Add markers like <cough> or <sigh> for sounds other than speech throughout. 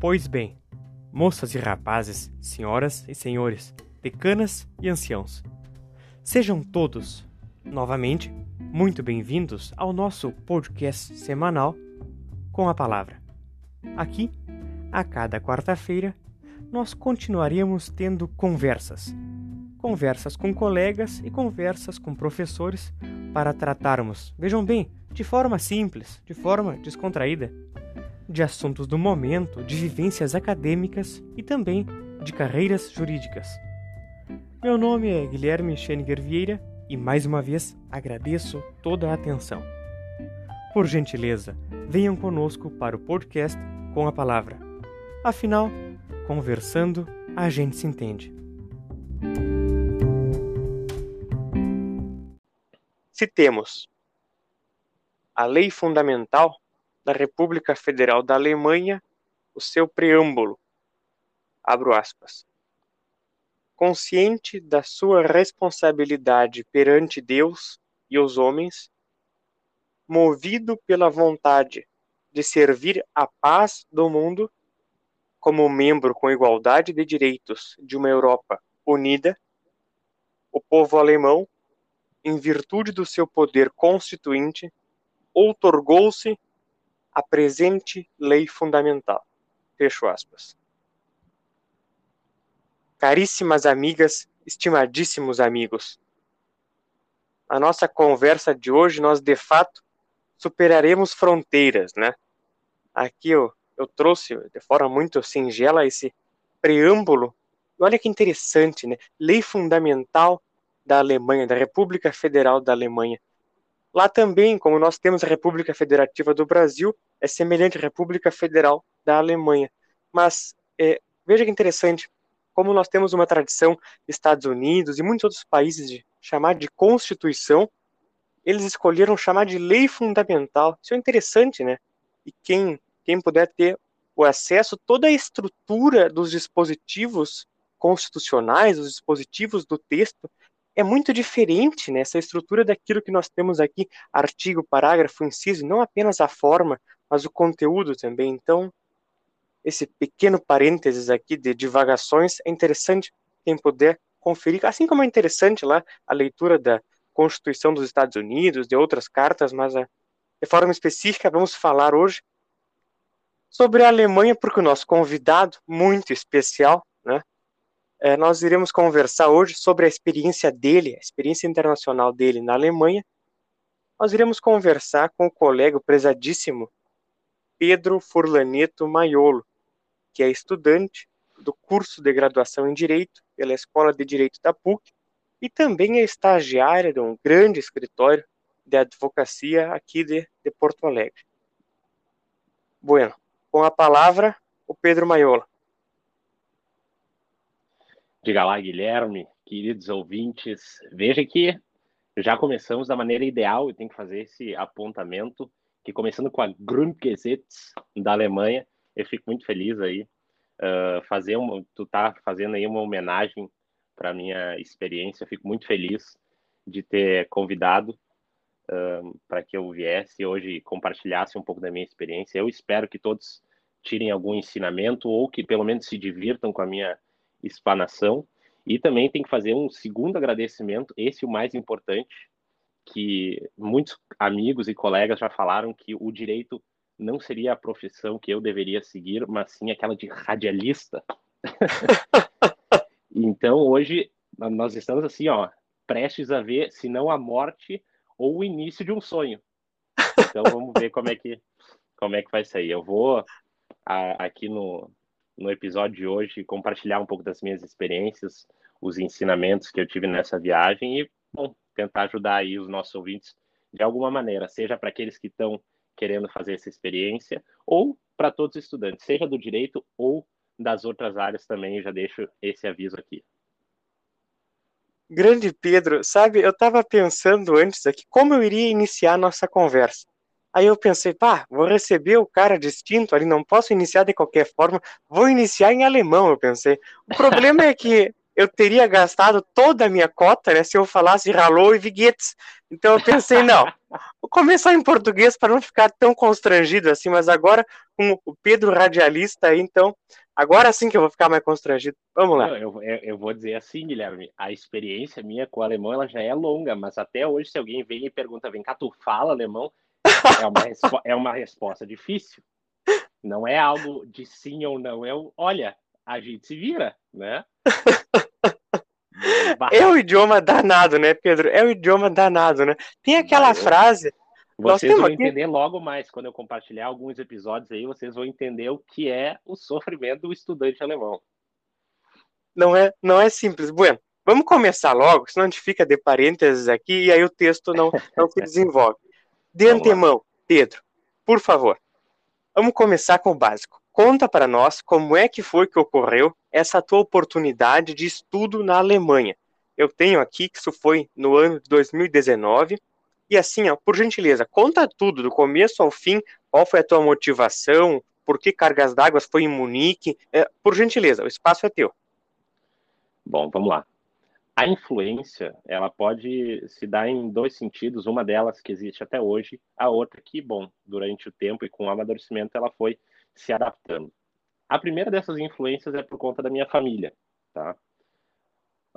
Pois bem, moças e rapazes, senhoras e senhores, decanas e anciãos, sejam todos, novamente, muito bem-vindos ao nosso podcast semanal com a palavra. Aqui, a cada quarta-feira, nós continuaremos tendo conversas. Conversas com colegas e conversas com professores para tratarmos, vejam bem, de forma simples, de forma descontraída, de assuntos do momento, de vivências acadêmicas e também de carreiras jurídicas. Meu nome é Guilherme Scheninger Vieira e mais uma vez agradeço toda a atenção. Por gentileza, venham conosco para o podcast com a palavra. Afinal, conversando, a gente se entende. Se temos a Lei Fundamental da República Federal da Alemanha, o seu preâmbulo, abro aspas, consciente da sua responsabilidade perante Deus e os homens, movido pela vontade de servir a paz do mundo, como membro com igualdade de direitos de uma Europa unida, o povo alemão, em virtude do seu poder constituinte, outorgou-se a presente lei fundamental. Fecho aspas. Caríssimas amigas, estimadíssimos amigos, a nossa conversa de hoje, nós de fato superaremos fronteiras, né? Aqui eu, eu trouxe de forma muito singela esse preâmbulo. Olha que interessante, né? Lei Fundamental da Alemanha, da República Federal da Alemanha. Lá também, como nós temos a República Federativa do Brasil, é semelhante à República Federal da Alemanha. Mas é, veja que interessante, como nós temos uma tradição Estados Unidos e muitos outros países de chamar de Constituição, eles escolheram chamar de lei fundamental. Isso é interessante, né? E quem, quem puder ter o acesso, toda a estrutura dos dispositivos constitucionais, os dispositivos do texto, é muito diferente né, estrutura daquilo que nós temos aqui, artigo, parágrafo, inciso, não apenas a forma, mas o conteúdo também. Então, esse pequeno parênteses aqui de divagações é interessante quem puder conferir, assim como é interessante lá a leitura da Constituição dos Estados Unidos, de outras cartas, mas a, de forma específica vamos falar hoje sobre a Alemanha, porque o nosso convidado muito especial, né, é, nós iremos conversar hoje sobre a experiência dele, a experiência internacional dele na Alemanha. Nós iremos conversar com o colega prezadíssimo Pedro Furlaneto Maiolo, que é estudante do curso de graduação em Direito pela Escola de Direito da PUC e também é estagiário de um grande escritório de advocacia aqui de, de Porto Alegre. Bueno, com a palavra, o Pedro Maiolo. Diga lá, Guilherme, queridos ouvintes. Veja que já começamos da maneira ideal e tem que fazer esse apontamento, que começando com a Grundgesetz da Alemanha, eu fico muito feliz aí. Uh, fazer uma, tu tá fazendo aí uma homenagem para minha experiência, eu fico muito feliz de ter convidado uh, para que eu viesse hoje compartilhasse um pouco da minha experiência. Eu espero que todos tirem algum ensinamento ou que pelo menos se divirtam com a minha explanação. E também tem que fazer um segundo agradecimento, esse o mais importante, que muitos amigos e colegas já falaram que o direito não seria a profissão que eu deveria seguir, mas sim aquela de radialista. <laughs> então, hoje nós estamos assim, ó, prestes a ver, se não a morte ou o início de um sonho. Então, vamos ver como é que como é que vai sair. Eu vou a, aqui no no episódio de hoje compartilhar um pouco das minhas experiências, os ensinamentos que eu tive nessa viagem e, bom, tentar ajudar aí os nossos ouvintes de alguma maneira, seja para aqueles que estão querendo fazer essa experiência ou para todos os estudantes, seja do direito ou das outras áreas também, já deixo esse aviso aqui. Grande Pedro, sabe, eu estava pensando antes aqui como eu iria iniciar a nossa conversa. Aí eu pensei, pá, vou receber o cara distinto ali, não posso iniciar de qualquer forma, vou iniciar em alemão, eu pensei. O problema é que eu teria gastado toda a minha cota né, se eu falasse Hallo e Viguetes. Então eu pensei, não, vou começar em português para não ficar tão constrangido assim, mas agora com o Pedro Radialista aí, então, agora sim que eu vou ficar mais constrangido. Vamos lá. Eu, eu, eu, vou dizer assim, Guilherme, a experiência minha com o alemão ela já é longa, mas até hoje, se alguém vem e pergunta, vem cá, tu fala alemão? É uma, é uma resposta difícil. Não é algo de sim ou não, é o, olha, a gente se vira, né? <laughs> É o idioma danado, né, Pedro? É o idioma danado, né? Tem aquela frase. Vocês vão entender logo mais quando eu compartilhar alguns episódios aí, vocês vão entender o que é o sofrimento do estudante alemão. Não é, não é simples. Bueno, vamos começar logo, senão a gente fica de parênteses aqui e aí o texto não, não se <laughs> desenvolve. De antemão, Pedro, por favor, vamos começar com o básico. Conta para nós como é que foi que ocorreu essa tua oportunidade de estudo na Alemanha. Eu tenho aqui que isso foi no ano de 2019. E assim, ó, por gentileza, conta tudo, do começo ao fim, qual foi a tua motivação, por que Cargas d'Água foi em Munique. É, por gentileza, o espaço é teu. Bom, vamos lá. A influência, ela pode se dar em dois sentidos. Uma delas que existe até hoje, a outra que, bom, durante o tempo e com o amadurecimento, ela foi se adaptando. A primeira dessas influências é por conta da minha família, tá?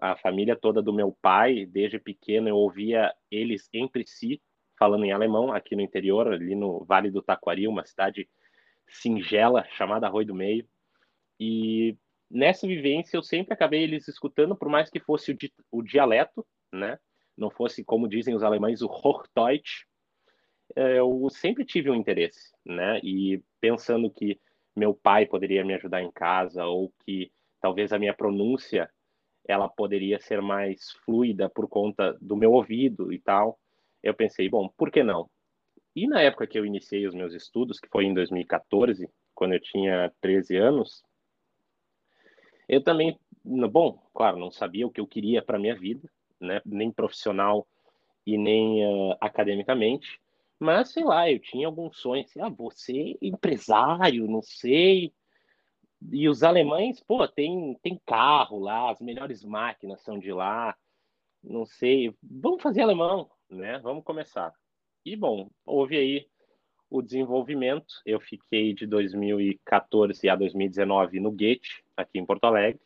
A família toda do meu pai, desde pequeno eu ouvia eles entre si falando em alemão aqui no interior, ali no Vale do Taquari, uma cidade singela chamada Arroio do Meio. E nessa vivência eu sempre acabei eles escutando, por mais que fosse o, di o dialeto, né? Não fosse, como dizem os alemães, o Hochdeutsch. Eh, eu sempre tive um interesse, né? E pensando que meu pai poderia me ajudar em casa ou que talvez a minha pronúncia ela poderia ser mais fluida por conta do meu ouvido e tal. Eu pensei, bom, por que não? E na época que eu iniciei os meus estudos, que foi em 2014, quando eu tinha 13 anos, eu também, bom, claro, não sabia o que eu queria para minha vida, né, nem profissional e nem uh, academicamente, mas, sei lá, eu tinha alguns sonhos, assim, ah, você empresário, não sei. E os alemães, pô, tem, tem carro lá, as melhores máquinas são de lá, não sei. Vamos fazer alemão, né? Vamos começar. E, bom, houve aí o desenvolvimento. Eu fiquei de 2014 a 2019 no Goethe, aqui em Porto Alegre.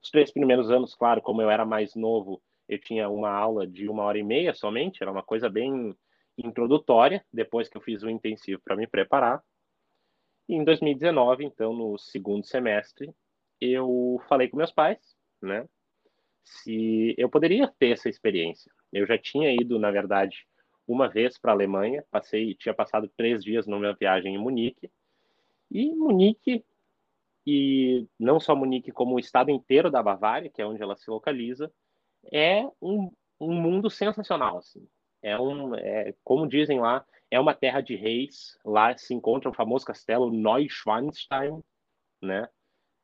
Os três primeiros anos, claro, como eu era mais novo, eu tinha uma aula de uma hora e meia somente, era uma coisa bem introdutória, depois que eu fiz o intensivo para me preparar. E em 2019, então, no segundo semestre, eu falei com meus pais, né, se eu poderia ter essa experiência. Eu já tinha ido, na verdade, uma vez para a Alemanha, passei, tinha passado três dias numa viagem em Munique, e Munique, e não só Munique, como o estado inteiro da Bavária, que é onde ela se localiza, é um, um mundo sensacional, assim é um, é, como dizem lá, é uma terra de reis. Lá se encontra o famoso castelo Neuschwanstein, né?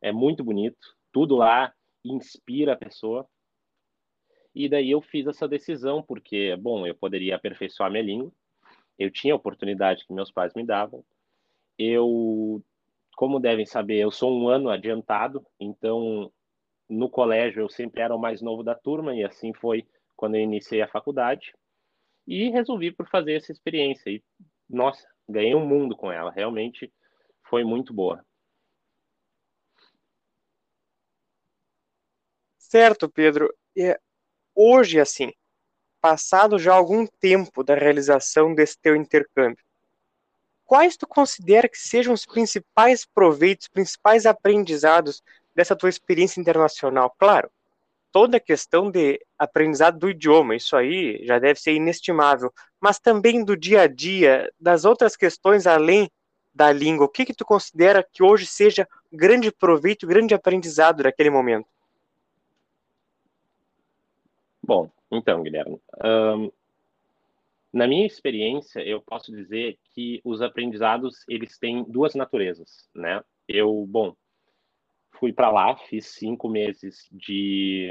É muito bonito. Tudo lá inspira a pessoa. E daí eu fiz essa decisão porque, bom, eu poderia aperfeiçoar minha língua. Eu tinha a oportunidade que meus pais me davam. Eu, como devem saber, eu sou um ano adiantado, então no colégio eu sempre era o mais novo da turma e assim foi quando eu iniciei a faculdade. E resolvi por fazer essa experiência. E, nossa, ganhei um mundo com ela. Realmente foi muito boa. Certo, Pedro. E hoje, assim, passado já algum tempo da realização desse teu intercâmbio, quais tu considera que sejam os principais proveitos, principais aprendizados dessa tua experiência internacional? Claro, toda a questão de aprendizado do idioma, isso aí já deve ser inestimável, mas também do dia a dia, das outras questões além da língua, o que que tu considera que hoje seja grande proveito, grande aprendizado daquele momento? Bom, então, Guilherme, um, na minha experiência, eu posso dizer que os aprendizados, eles têm duas naturezas, né? Eu, bom, fui para lá, fiz cinco meses de,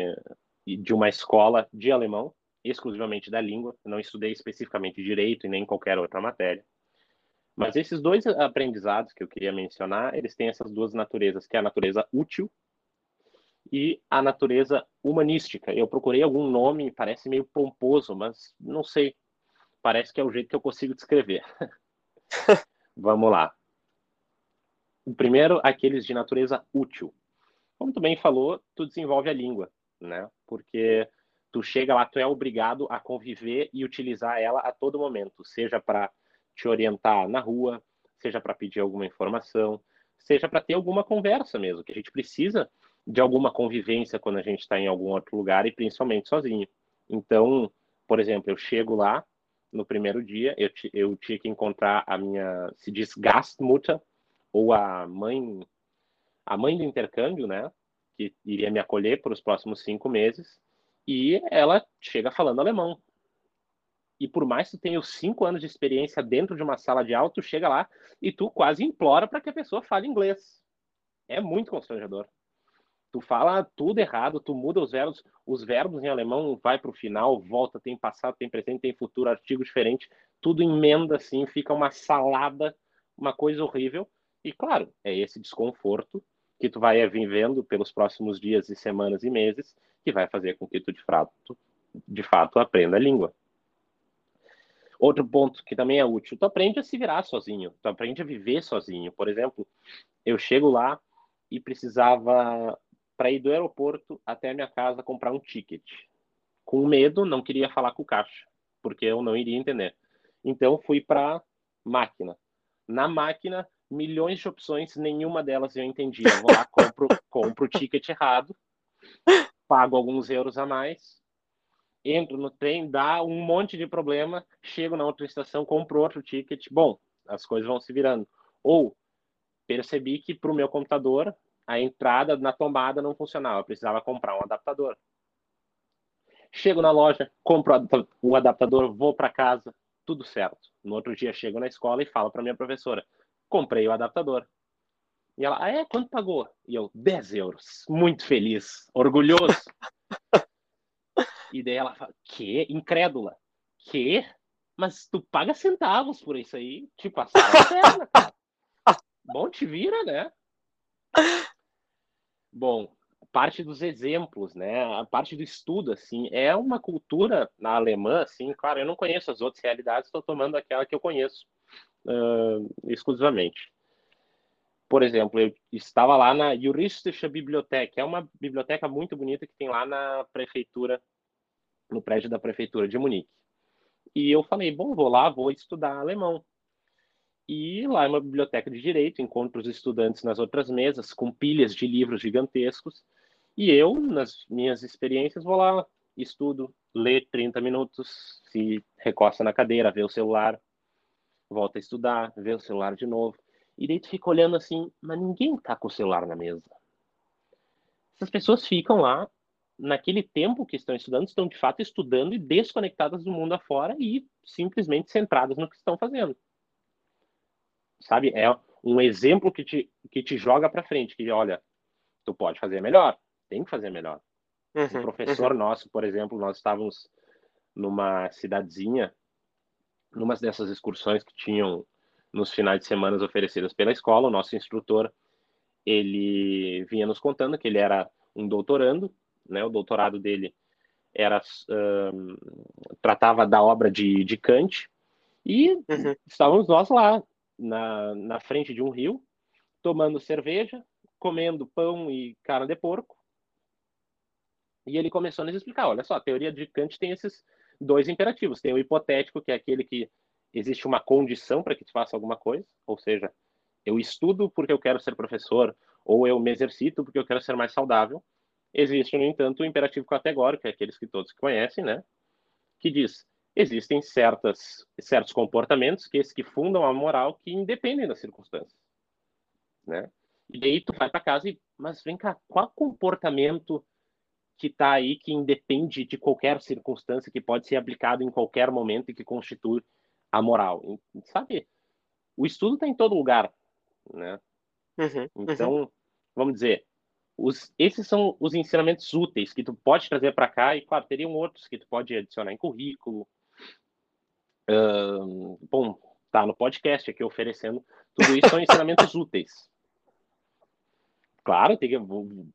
de uma escola de alemão, exclusivamente da língua, não estudei especificamente direito e nem qualquer outra matéria. Mas esses dois aprendizados que eu queria mencionar, eles têm essas duas naturezas, que é a natureza útil e a natureza humanística. Eu procurei algum nome, parece meio pomposo, mas não sei. Parece que é o jeito que eu consigo descrever. <laughs> Vamos lá. O primeiro, aqueles de natureza útil. Como tu bem falou, tu desenvolve a língua, né? Porque tu chega lá, tu é obrigado a conviver e utilizar ela a todo momento, seja para te orientar na rua, seja para pedir alguma informação, seja para ter alguma conversa mesmo, que a gente precisa de alguma convivência quando a gente está em algum outro lugar e principalmente sozinho. Então, por exemplo, eu chego lá no primeiro dia, eu, eu tinha que encontrar a minha, se diz Gastmutter, ou a mãe, a mãe do intercâmbio, né, que iria me acolher por os próximos cinco meses, e ela chega falando alemão. E por mais que tu tenha cinco anos de experiência dentro de uma sala de aula, tu chega lá e tu quase implora para que a pessoa fale inglês. É muito constrangedor tu fala tudo errado, tu muda os verbos, os verbos em alemão vai para o final, volta, tem passado, tem presente, tem futuro, artigo diferente, tudo emenda assim, fica uma salada, uma coisa horrível. E claro, é esse desconforto que tu vai vivendo pelos próximos dias e semanas e meses que vai fazer com que tu de fato, de fato aprenda a língua. Outro ponto que também é útil, tu aprende a se virar sozinho, tu aprende a viver sozinho. Por exemplo, eu chego lá e precisava para ir do aeroporto até a minha casa comprar um ticket. Com medo, não queria falar com o caixa, porque eu não iria entender. Então fui para máquina. Na máquina, milhões de opções, nenhuma delas eu entendia. Vou lá, <laughs> compro, compro o ticket errado, pago alguns euros a mais, entro no trem, dá um monte de problema, chego na outra estação, compro outro ticket. Bom, as coisas vão se virando. Ou percebi que para o meu computador a entrada na tomada não funcionava, eu precisava comprar um adaptador. Chego na loja, compro o adaptador, vou para casa, tudo certo. No outro dia chego na escola e falo para minha professora: comprei o adaptador. E ela, ah, é? Quanto pagou? E eu, 10 euros. Muito feliz, orgulhoso. e daí ela fala, que? Incrédula. Que? Mas tu paga centavos por isso aí? Tipo, a sala cara. Bom, te vira, né? Bom, parte dos exemplos, né? A parte do estudo, assim, é uma cultura na alemã, assim, claro, eu não conheço as outras realidades, estou tomando aquela que eu conheço uh, exclusivamente. Por exemplo, eu estava lá na Juristische Bibliothek, é uma biblioteca muito bonita que tem lá na prefeitura, no prédio da prefeitura de Munique. E eu falei, bom, vou lá, vou estudar alemão. E lá é uma biblioteca de direito, encontro os estudantes nas outras mesas, com pilhas de livros gigantescos. E eu, nas minhas experiências, vou lá, estudo, lê 30 minutos, se recosta na cadeira, vê o celular, volta a estudar, vê o celular de novo. E daí tu fica olhando assim, mas ninguém tá com o celular na mesa. Essas pessoas ficam lá, naquele tempo que estão estudando, estão de fato estudando e desconectadas do mundo afora e simplesmente centradas no que estão fazendo sabe? É um exemplo que te, que te joga para frente, que olha, tu pode fazer melhor, tem que fazer melhor. Uhum, um professor uhum. nosso, por exemplo, nós estávamos numa cidadezinha, numa dessas excursões que tinham nos finais de semana oferecidas pela escola, o nosso instrutor, ele vinha nos contando que ele era um doutorando, né? O doutorado dele era tratava da obra de, de Kant e uhum. estávamos nós lá na, na frente de um rio, tomando cerveja, comendo pão e carne de porco. E ele começou a nos explicar: olha só, a teoria de Kant tem esses dois imperativos. Tem o hipotético, que é aquele que existe uma condição para que tu faça alguma coisa, ou seja, eu estudo porque eu quero ser professor, ou eu me exercito porque eu quero ser mais saudável. Existe, no entanto, o imperativo categórico, que é aqueles que todos conhecem, né? Que diz: existem certas, certos comportamentos que que fundam a moral que independem das circunstâncias, né? E aí tu vai para casa e, mas vem cá, qual comportamento que está aí que independe de qualquer circunstância que pode ser aplicado em qualquer momento e que constitui a moral, sabe? O estudo está em todo lugar, né? Uhum, uhum. então, uhum. vamos dizer, os, esses são os ensinamentos úteis que tu pode trazer para cá e, claro, teriam outros que tu pode adicionar em currículo, Uh, bom, tá no podcast aqui oferecendo tudo isso são ensinamentos <laughs> úteis. Claro, tem que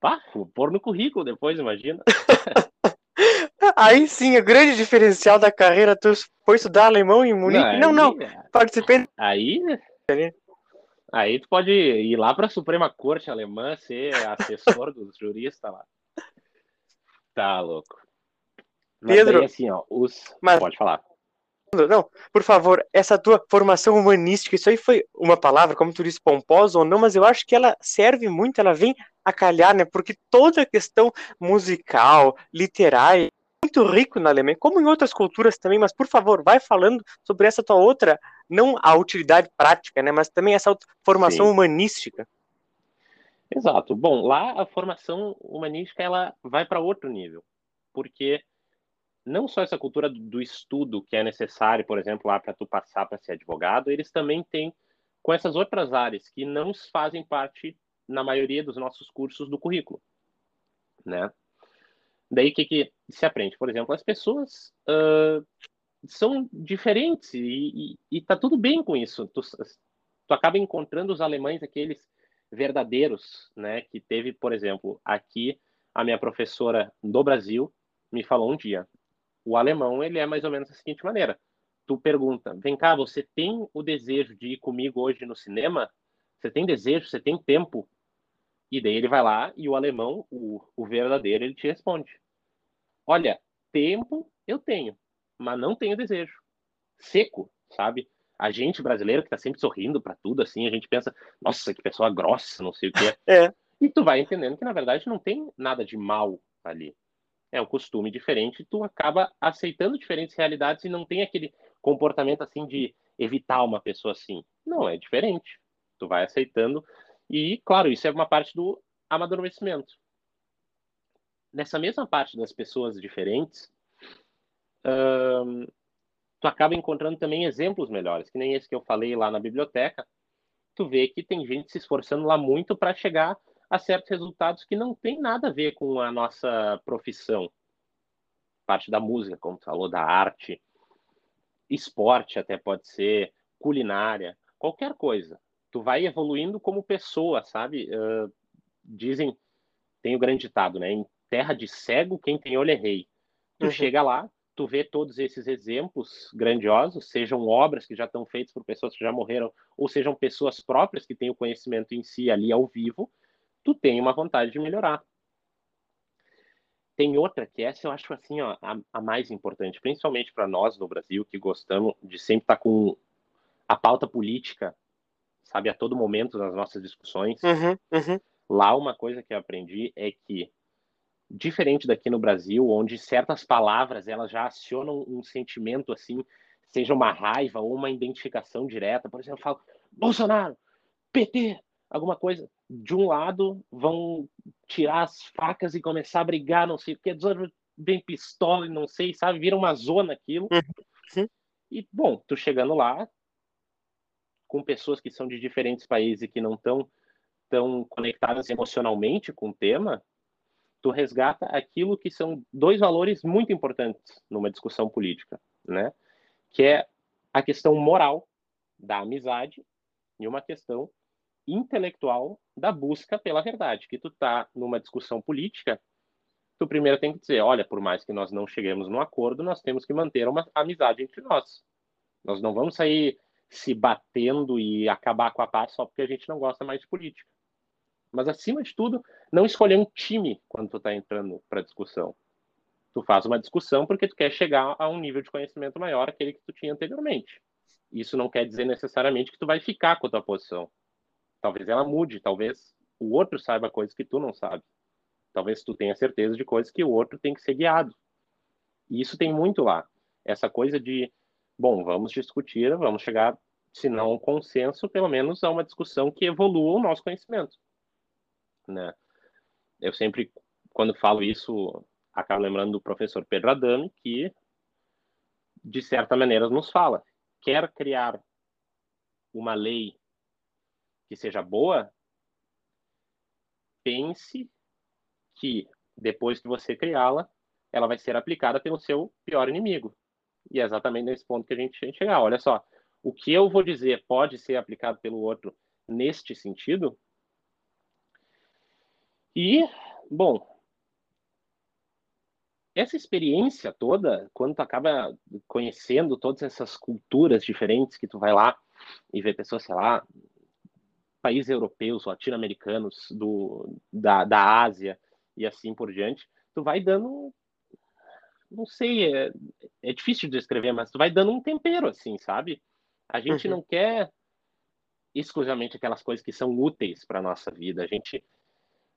bah, pôr no currículo depois, imagina. <laughs> Aí sim, o grande diferencial da carreira, tu foi estudar alemão em Munique? Não, não, não participei. Aí, aí tu pode ir lá para a Suprema Corte Alemã, ser assessor dos juristas lá. Tá louco. Mas Pedro, daí, assim, ó, os... Mas... pode falar. Não, por favor, essa tua formação humanística, isso aí foi uma palavra, como tu disse, pomposa ou não, mas eu acho que ela serve muito, ela vem a calhar, né? Porque toda a questão musical, literária, é muito rico na Alemanha, como em outras culturas também, mas por favor, vai falando sobre essa tua outra, não a utilidade prática, né? Mas também essa formação Sim. humanística. Exato. Bom, lá a formação humanística ela vai para outro nível, porque não só essa cultura do estudo que é necessário, por exemplo, lá para tu passar para ser advogado, eles também têm com essas outras áreas que não fazem parte na maioria dos nossos cursos do currículo, né? Daí que, que se aprende? Por exemplo, as pessoas uh, são diferentes e, e, e, tá tudo bem com isso. Tu, tu acaba encontrando os alemães aqueles verdadeiros, né? Que teve, por exemplo, aqui a minha professora do Brasil me falou um dia, o alemão, ele é mais ou menos da seguinte maneira. Tu pergunta, vem cá, você tem o desejo de ir comigo hoje no cinema? Você tem desejo? Você tem tempo? E daí ele vai lá e o alemão, o, o verdadeiro, ele te responde. Olha, tempo eu tenho, mas não tenho desejo. Seco, sabe? A gente brasileiro que tá sempre sorrindo para tudo, assim, a gente pensa, nossa, que pessoa grossa, não sei o quê. <laughs> É. E tu vai entendendo que, na verdade, não tem nada de mal ali é um costume diferente, tu acaba aceitando diferentes realidades e não tem aquele comportamento assim de evitar uma pessoa assim. Não, é diferente. Tu vai aceitando e, claro, isso é uma parte do amadurecimento. Nessa mesma parte das pessoas diferentes, hum, tu acaba encontrando também exemplos melhores, que nem esse que eu falei lá na biblioteca. Tu vê que tem gente se esforçando lá muito para chegar a certos resultados que não tem nada a ver com a nossa profissão. Parte da música, como tu falou, da arte, esporte até pode ser, culinária, qualquer coisa. Tu vai evoluindo como pessoa, sabe? Uh, dizem, tem o grande ditado, né? Em terra de cego, quem tem olho é rei. Tu uhum. chega lá, tu vê todos esses exemplos grandiosos, sejam obras que já estão feitas por pessoas que já morreram, ou sejam pessoas próprias que têm o conhecimento em si ali ao vivo, tu tem uma vontade de melhorar. Tem outra que essa eu acho assim, ó, a, a mais importante, principalmente para nós no Brasil que gostamos de sempre estar tá com a pauta política, sabe, a todo momento nas nossas discussões. Uhum, uhum. Lá uma coisa que eu aprendi é que diferente daqui no Brasil, onde certas palavras elas já acionam um sentimento assim, seja uma raiva ou uma identificação direta. Por exemplo, eu falo Bolsonaro, PT, alguma coisa. De um lado, vão tirar as facas e começar a brigar, não sei o que, bem pistola e não sei, sabe? Vira uma zona aquilo. Uhum. E, bom, tu chegando lá, com pessoas que são de diferentes países e que não estão tão conectadas emocionalmente com o tema, tu resgata aquilo que são dois valores muito importantes numa discussão política, né? Que é a questão moral da amizade e uma questão intelectual da busca pela verdade. Que tu tá numa discussão política, tu primeiro tem que dizer, olha, por mais que nós não cheguemos num acordo, nós temos que manter uma amizade entre nós. Nós não vamos sair se batendo e acabar com a paz só porque a gente não gosta mais de política. Mas acima de tudo, não escolher um time quando tu tá entrando para discussão. Tu faz uma discussão porque tu quer chegar a um nível de conhecimento maior aquele que tu tinha anteriormente. Isso não quer dizer necessariamente que tu vai ficar com a tua posição. Talvez ela mude, talvez o outro saiba coisas que tu não sabe. Talvez tu tenha certeza de coisas que o outro tem que ser guiado. E isso tem muito lá. Essa coisa de, bom, vamos discutir, vamos chegar, se não um consenso, pelo menos a uma discussão que evolua o nosso conhecimento. Né? Eu sempre, quando falo isso, acabo lembrando do professor Pedro Adame, que, de certa maneira, nos fala: quer criar uma lei que seja boa, pense que depois que você criá-la, ela vai ser aplicada pelo seu pior inimigo. E é exatamente nesse ponto que a gente chegar. Olha só, o que eu vou dizer pode ser aplicado pelo outro neste sentido, E, bom, essa experiência toda, quando tu acaba conhecendo todas essas culturas diferentes que tu vai lá e vê pessoas, sei lá, países europeus, latino-americanos, do da, da Ásia e assim por diante, tu vai dando não sei, é, é difícil de descrever, mas tu vai dando um tempero assim, sabe? A gente uhum. não quer exclusivamente aquelas coisas que são úteis para nossa vida. A gente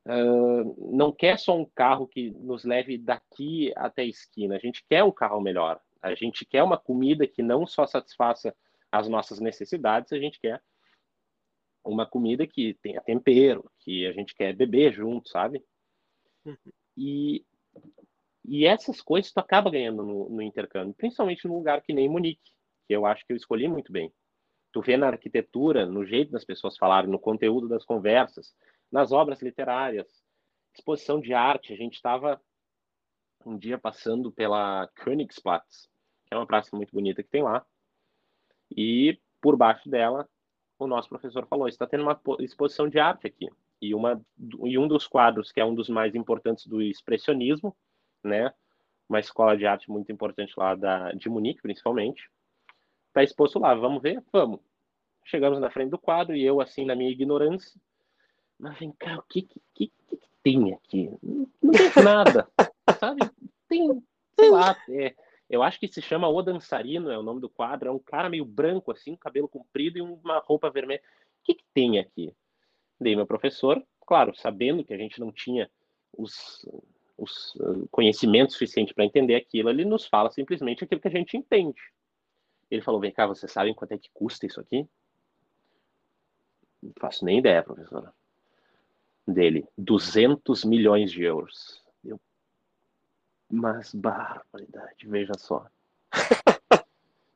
uh, não quer só um carro que nos leve daqui até a esquina. A gente quer um carro melhor. A gente quer uma comida que não só satisfaça as nossas necessidades, a gente quer uma comida que tenha tempero, que a gente quer beber junto, sabe? Uhum. E, e essas coisas tu acaba ganhando no, no intercâmbio, principalmente num lugar que nem Munique, que eu acho que eu escolhi muito bem. Tu vê na arquitetura, no jeito das pessoas falarem, no conteúdo das conversas, nas obras literárias, exposição de arte. A gente estava um dia passando pela Königsplatz, que é uma praça muito bonita que tem lá, e por baixo dela o nosso professor falou: está tendo uma exposição de arte aqui. E, uma, e um dos quadros, que é um dos mais importantes do expressionismo, né? Uma escola de arte muito importante lá da, de Munique, principalmente. Está exposto lá, vamos ver? Vamos. Chegamos na frente do quadro e eu, assim, na minha ignorância, mas vem cá, o que, que, que, que tem aqui? Não, não tem nada, sabe? Tem, sei lá, é, eu acho que se chama O Dançarino, é o nome do quadro. É um cara meio branco, assim, cabelo comprido e uma roupa vermelha. O que, que tem aqui? Dei meu professor, claro, sabendo que a gente não tinha os, os uh, conhecimentos suficientes para entender aquilo, ele nos fala simplesmente aquilo que a gente entende. Ele falou: Vem cá, vocês sabem quanto é que custa isso aqui? Não faço nem ideia, professora. Dele: 200 milhões de euros. Mas barbaridade, veja só. <laughs>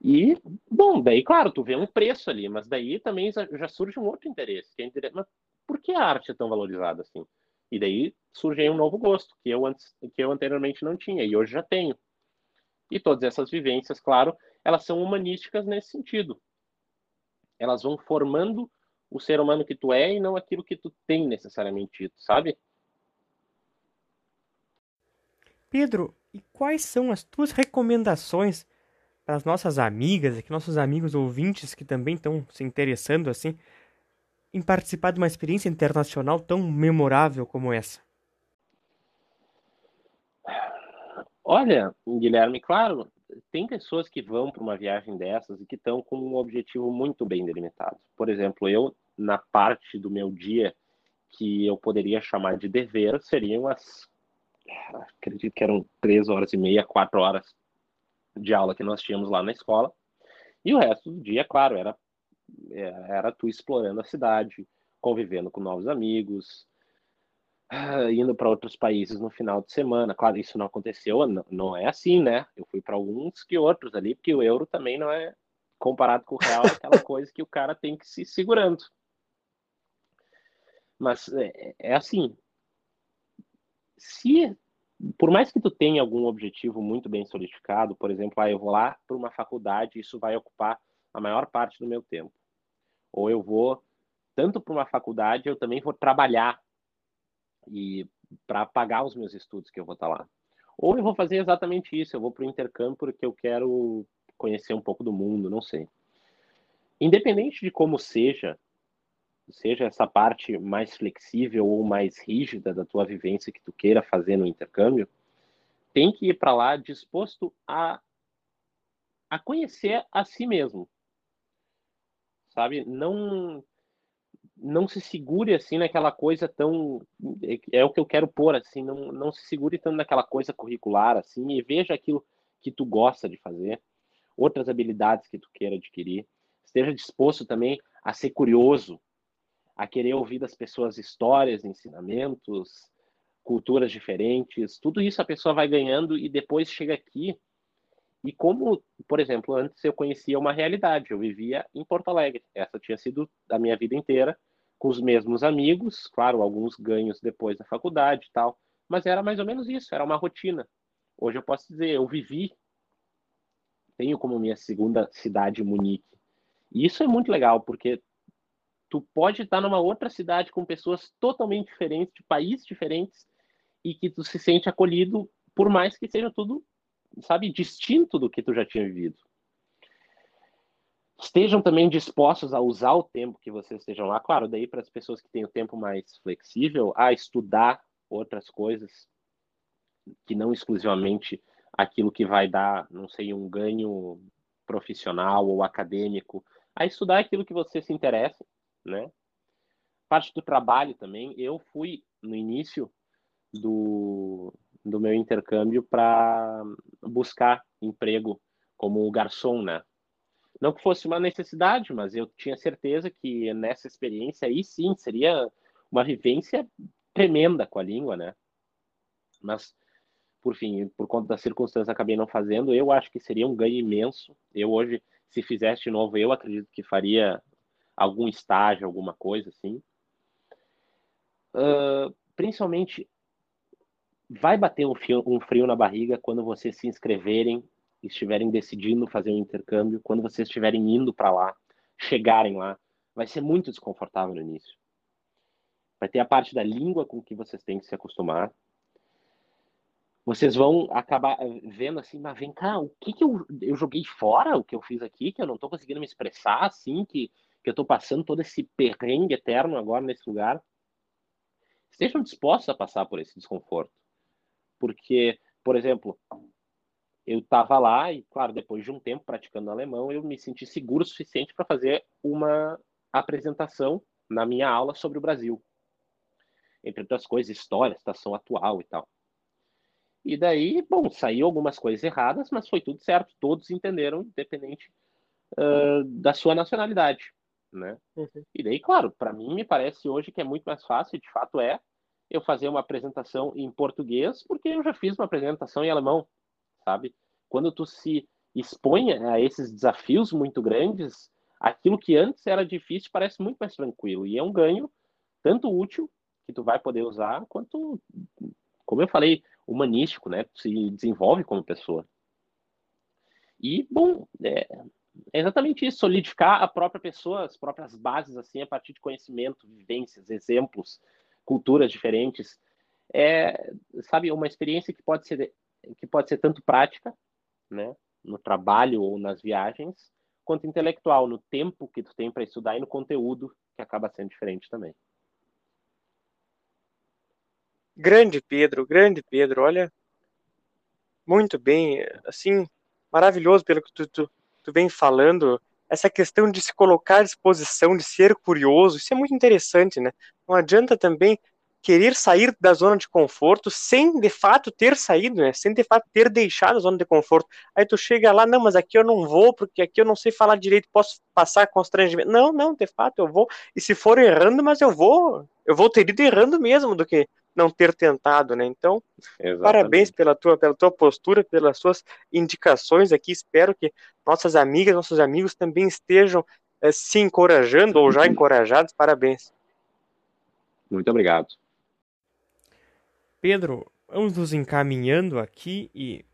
e, bom, daí, claro, tu vê um preço ali, mas daí também já surge um outro interesse, que é interesse, mas por que a arte é tão valorizada assim? E daí surge um novo gosto, que eu, antes, que eu anteriormente não tinha, e hoje já tenho. E todas essas vivências, claro, elas são humanísticas nesse sentido. Elas vão formando o ser humano que tu é e não aquilo que tu tem necessariamente sabe? Pedro, e quais são as tuas recomendações para as nossas amigas, aqui nossos amigos ouvintes que também estão se interessando assim em participar de uma experiência internacional tão memorável como essa? Olha, Guilherme, claro, tem pessoas que vão para uma viagem dessas e que estão com um objetivo muito bem delimitado. Por exemplo, eu, na parte do meu dia que eu poderia chamar de dever, seriam as acredito que eram três horas e meia, quatro horas de aula que nós tínhamos lá na escola. E o resto do dia, claro, era, é, era tu explorando a cidade, convivendo com novos amigos, ah, indo para outros países no final de semana. Claro, isso não aconteceu, não, não é assim, né? Eu fui para alguns que outros ali, porque o euro também não é, comparado com o real, é aquela <laughs> coisa que o cara tem que se segurando. Mas é, é assim, se por mais que tu tenha algum objetivo muito bem solidificado, por exemplo, ah, eu vou lá para uma faculdade, isso vai ocupar a maior parte do meu tempo. Ou eu vou tanto para uma faculdade, eu também vou trabalhar e para pagar os meus estudos que eu vou estar tá lá. Ou eu vou fazer exatamente isso, eu vou para o intercâmbio porque eu quero conhecer um pouco do mundo, não sei. Independente de como seja seja essa parte mais flexível ou mais rígida da tua vivência que tu queira fazer no intercâmbio, tem que ir para lá disposto a, a conhecer a si mesmo. Sabe? Não não se segure assim naquela coisa tão é, é o que eu quero pôr assim, não, não se segure tanto naquela coisa curricular assim e veja aquilo que tu gosta de fazer, outras habilidades que tu queira adquirir. Esteja disposto também a ser curioso, a querer ouvir das pessoas histórias, ensinamentos, culturas diferentes, tudo isso a pessoa vai ganhando e depois chega aqui. E como, por exemplo, antes eu conhecia uma realidade, eu vivia em Porto Alegre. Essa tinha sido a minha vida inteira, com os mesmos amigos, claro, alguns ganhos depois da faculdade e tal, mas era mais ou menos isso, era uma rotina. Hoje eu posso dizer, eu vivi, tenho como minha segunda cidade Munique. E isso é muito legal, porque tu pode estar numa outra cidade com pessoas totalmente diferentes, de países diferentes, e que tu se sente acolhido, por mais que seja tudo, sabe, distinto do que tu já tinha vivido. Estejam também dispostos a usar o tempo que vocês estejam lá, claro, daí para as pessoas que têm o tempo mais flexível, a estudar outras coisas, que não exclusivamente aquilo que vai dar, não sei, um ganho profissional ou acadêmico, a estudar aquilo que você se interessa, né? Parte do trabalho também. Eu fui no início do, do meu intercâmbio para buscar emprego como garçom, né? Não que fosse uma necessidade, mas eu tinha certeza que nessa experiência aí sim seria uma vivência tremenda com a língua, né? Mas por fim, por conta das circunstâncias, acabei não fazendo. Eu acho que seria um ganho imenso. Eu hoje, se fizesse de novo, eu acredito que faria algum estágio, alguma coisa assim. Uh, principalmente, vai bater um frio, um frio na barriga quando vocês se inscreverem, estiverem decidindo fazer um intercâmbio, quando vocês estiverem indo para lá, chegarem lá. Vai ser muito desconfortável no início. Vai ter a parte da língua com que vocês têm que se acostumar vocês vão acabar vendo assim, mas vem cá, o que, que eu, eu joguei fora, o que eu fiz aqui, que eu não estou conseguindo me expressar assim, que, que eu estou passando todo esse perrengue eterno agora nesse lugar. Estejam dispostos a passar por esse desconforto. Porque, por exemplo, eu estava lá e, claro, depois de um tempo praticando alemão, eu me senti seguro o suficiente para fazer uma apresentação na minha aula sobre o Brasil. Entre outras coisas, história, situação atual e tal. E daí, bom, saiu algumas coisas erradas, mas foi tudo certo. Todos entenderam, independente uh, da sua nacionalidade, né? Uhum. E daí, claro, para mim me parece hoje que é muito mais fácil, de fato é, eu fazer uma apresentação em português, porque eu já fiz uma apresentação em alemão, sabe? Quando tu se expõe a esses desafios muito grandes, aquilo que antes era difícil parece muito mais tranquilo e é um ganho tanto útil que tu vai poder usar quanto, como eu falei, humanístico, né? Se desenvolve como pessoa. E, bom, é, é exatamente isso, solidificar a própria pessoa, as próprias bases, assim, a partir de conhecimento, vivências, exemplos, culturas diferentes. É, sabe, uma experiência que pode ser, que pode ser tanto prática, né? No trabalho ou nas viagens, quanto intelectual, no tempo que tu tem para estudar e no conteúdo, que acaba sendo diferente também. Grande Pedro, grande Pedro, olha, muito bem, assim, maravilhoso pelo que tu, tu, tu vem falando, essa questão de se colocar à disposição, de ser curioso, isso é muito interessante, né? Não adianta também querer sair da zona de conforto sem de fato ter saído, né? Sem de fato ter deixado a zona de conforto. Aí tu chega lá, não, mas aqui eu não vou, porque aqui eu não sei falar direito, posso passar constrangimento. Não, não, de fato eu vou. E se for errando, mas eu vou, eu vou ter ido errando mesmo do que não ter tentado, né? Então, Exatamente. parabéns pela tua, pela tua postura, pelas suas indicações aqui. Espero que nossas amigas, nossos amigos também estejam é, se encorajando ou já encorajados. Parabéns. Muito obrigado. Pedro, vamos nos encaminhando aqui e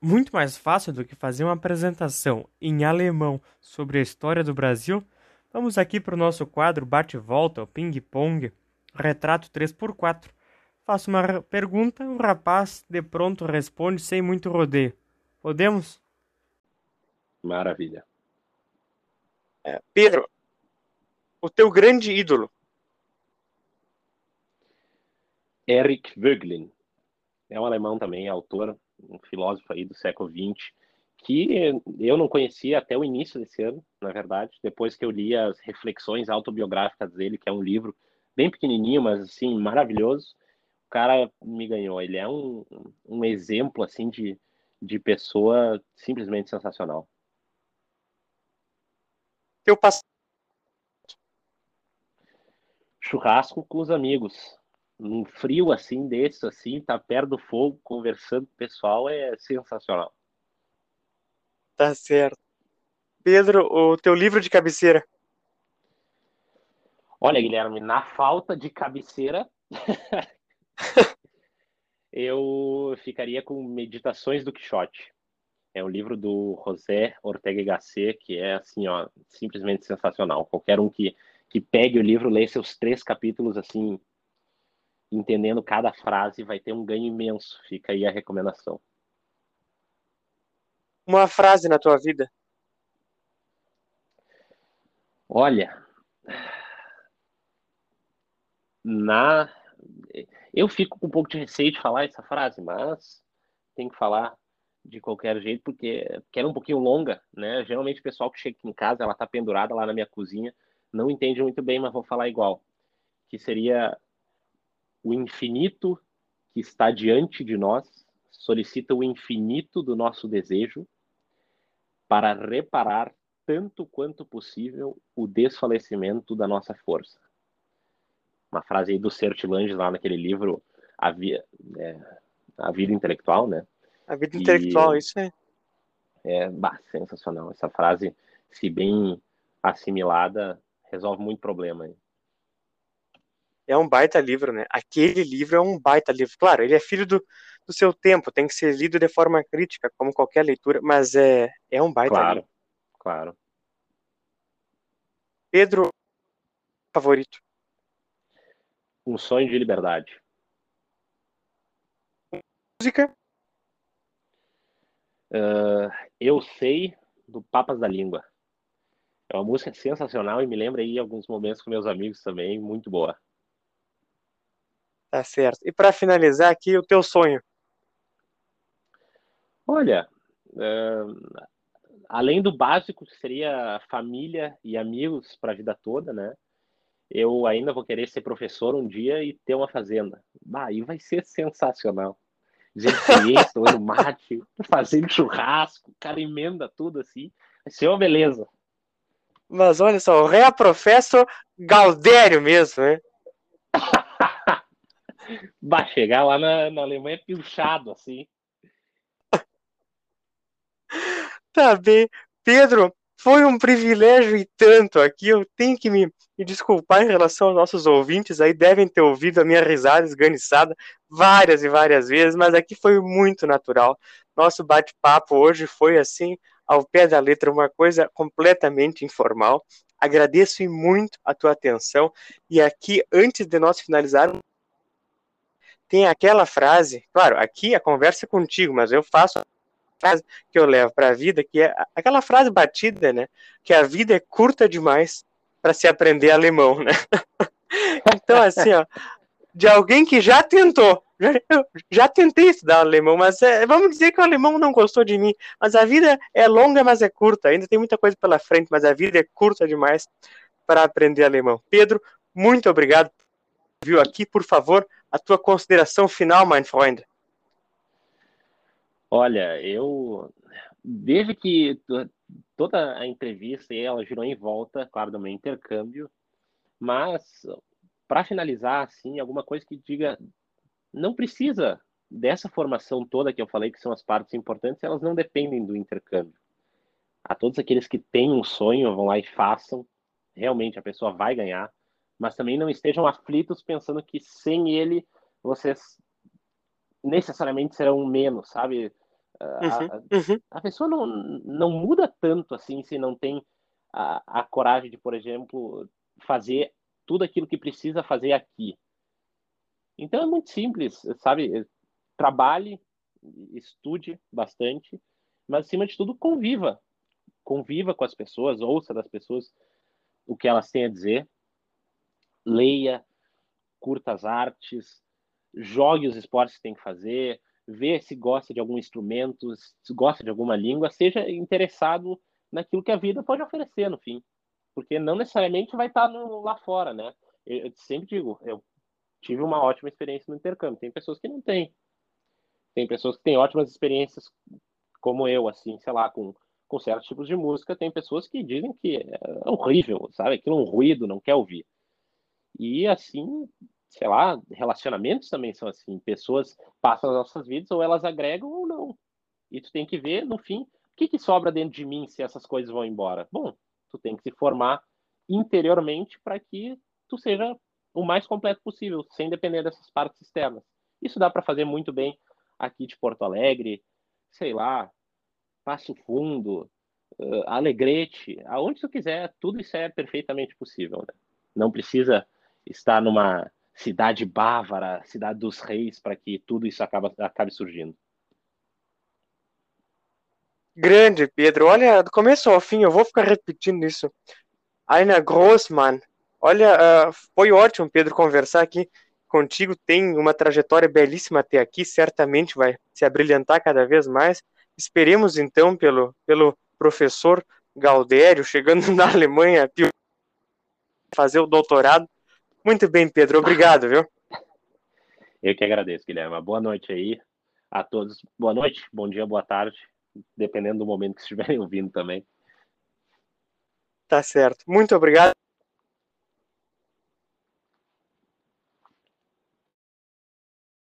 muito mais fácil do que fazer uma apresentação em alemão sobre a história do Brasil. Vamos aqui para o nosso quadro bate-volta, o ping-pong, retrato 3x4 Faço uma pergunta, o rapaz de pronto responde sem muito rodeio. Podemos? Maravilha. É, Pedro, o teu grande ídolo. Eric Voegelin. É um alemão também, autor, um filósofo aí do século XX, que eu não conhecia até o início desse ano, na verdade, depois que eu li as reflexões autobiográficas dele, que é um livro bem pequenininho, mas assim, maravilhoso cara me ganhou. Ele é um, um exemplo assim de, de pessoa simplesmente sensacional. Eu passo churrasco com os amigos. Num frio assim desse assim, tá perto do fogo, conversando com o pessoal é sensacional. Tá certo. Pedro, o teu livro de cabeceira. Olha, Guilherme, na falta de cabeceira, <laughs> <laughs> eu ficaria com Meditações do Quixote. É um livro do José Ortega y Gasset que é assim, ó, simplesmente sensacional. Qualquer um que, que pegue o livro, leia seus três capítulos assim, entendendo cada frase, vai ter um ganho imenso. Fica aí a recomendação. Uma frase na tua vida. Olha, na eu fico com um pouco de receio de falar essa frase, mas tem que falar de qualquer jeito porque, porque era um pouquinho longa, né? Geralmente o pessoal que chega aqui em casa, ela tá pendurada lá na minha cozinha, não entende muito bem, mas vou falar igual. Que seria o infinito que está diante de nós solicita o infinito do nosso desejo para reparar tanto quanto possível o desfalecimento da nossa força. Uma frase aí do Sertilange lá naquele livro A, Via, é, a Vida Intelectual, né? A Vida Intelectual, e, isso é. É bah, sensacional. Essa frase, se bem assimilada, resolve muito problema. Hein? É um baita livro, né? Aquele livro é um baita livro. Claro, ele é filho do, do seu tempo, tem que ser lido de forma crítica, como qualquer leitura, mas é, é um baita claro, livro. Claro. Pedro, favorito? Um sonho de liberdade. Música? Uh, eu sei do Papas da Língua. É uma música sensacional e me lembra aí alguns momentos com meus amigos também, muito boa. Tá certo. E para finalizar aqui, o teu sonho? Olha, uh, além do básico, que seria família e amigos para a vida toda, né? Eu ainda vou querer ser professor um dia e ter uma fazenda. Bah, aí vai ser sensacional. Gente tomando <laughs> mate, fazendo churrasco, o cara emenda tudo assim. Vai ser uma beleza. Mas olha só, o rei é professor Galdério mesmo, né? <laughs> Vai chegar lá na, na Alemanha pilchado, assim. Tá bem. Pedro, foi um privilégio e tanto aqui. Eu tenho que me, me, desculpar em relação aos nossos ouvintes. Aí devem ter ouvido a minha risada esganiçada várias e várias vezes, mas aqui foi muito natural. Nosso bate-papo hoje foi assim, ao pé da letra, uma coisa completamente informal. Agradeço muito a tua atenção. E aqui, antes de nós finalizarmos, tem aquela frase, claro, aqui a conversa é contigo, mas eu faço frase que eu levo para a vida, que é aquela frase batida, né? Que a vida é curta demais para se aprender alemão, né? <laughs> então, assim, ó, de alguém que já tentou, já, já tentei estudar alemão, mas é, vamos dizer que o alemão não gostou de mim. Mas a vida é longa, mas é curta. Ainda tem muita coisa pela frente, mas a vida é curta demais para aprender alemão. Pedro, muito obrigado. Viu aqui, por favor, a tua consideração final, mein Freund. Olha, eu desde que toda a entrevista ela girou em volta, claro, do meu intercâmbio, mas para finalizar, assim, alguma coisa que diga não precisa dessa formação toda que eu falei que são as partes importantes, elas não dependem do intercâmbio. A todos aqueles que têm um sonho, vão lá e façam. Realmente a pessoa vai ganhar, mas também não estejam aflitos pensando que sem ele vocês necessariamente serão menos, sabe? A, uhum, uhum. a pessoa não, não muda tanto assim se não tem a, a coragem de, por exemplo, fazer tudo aquilo que precisa fazer aqui. Então é muito simples, sabe? Trabalhe, estude bastante, mas acima de tudo conviva. Conviva com as pessoas, ouça das pessoas o que elas têm a dizer, leia, curta as artes, jogue os esportes que tem que fazer, ver se gosta de algum instrumento, se gosta de alguma língua, seja interessado naquilo que a vida pode oferecer no fim. Porque não necessariamente vai estar no, lá fora, né? Eu, eu, sempre digo, eu tive uma ótima experiência no intercâmbio. Tem pessoas que não têm. Tem pessoas que têm ótimas experiências como eu, assim, sei lá, com, com certos tipos de música. Tem pessoas que dizem que é horrível, sabe? Aquilo é um ruído, não quer ouvir. E assim, sei lá, relacionamentos também são assim. Pessoas passam as nossas vidas, ou elas agregam ou não. E tu tem que ver, no fim, o que, que sobra dentro de mim se essas coisas vão embora. Bom, tu tem que se formar interiormente para que tu seja o mais completo possível, sem depender dessas partes externas. Isso dá para fazer muito bem aqui de Porto Alegre, sei lá, Passo Fundo, uh, Alegrete, aonde tu quiser, tudo isso é perfeitamente possível, né? Não precisa estar numa cidade bávara, cidade dos reis, para que tudo isso acaba, acabe surgindo. Grande, Pedro. Olha, do começo ao fim, eu vou ficar repetindo isso. Aina Grossman. Olha, uh, foi ótimo, Pedro, conversar aqui contigo. Tem uma trajetória belíssima até aqui, certamente vai se abrilhantar cada vez mais. Esperemos, então, pelo, pelo professor Galdério, chegando <laughs> na Alemanha, fazer o doutorado. Muito bem, Pedro. Obrigado, viu? Eu que agradeço, Guilherme. Uma boa noite aí a todos. Boa noite, bom dia, boa tarde dependendo do momento que estiverem <laughs> ouvindo também. Tá certo. Muito obrigado.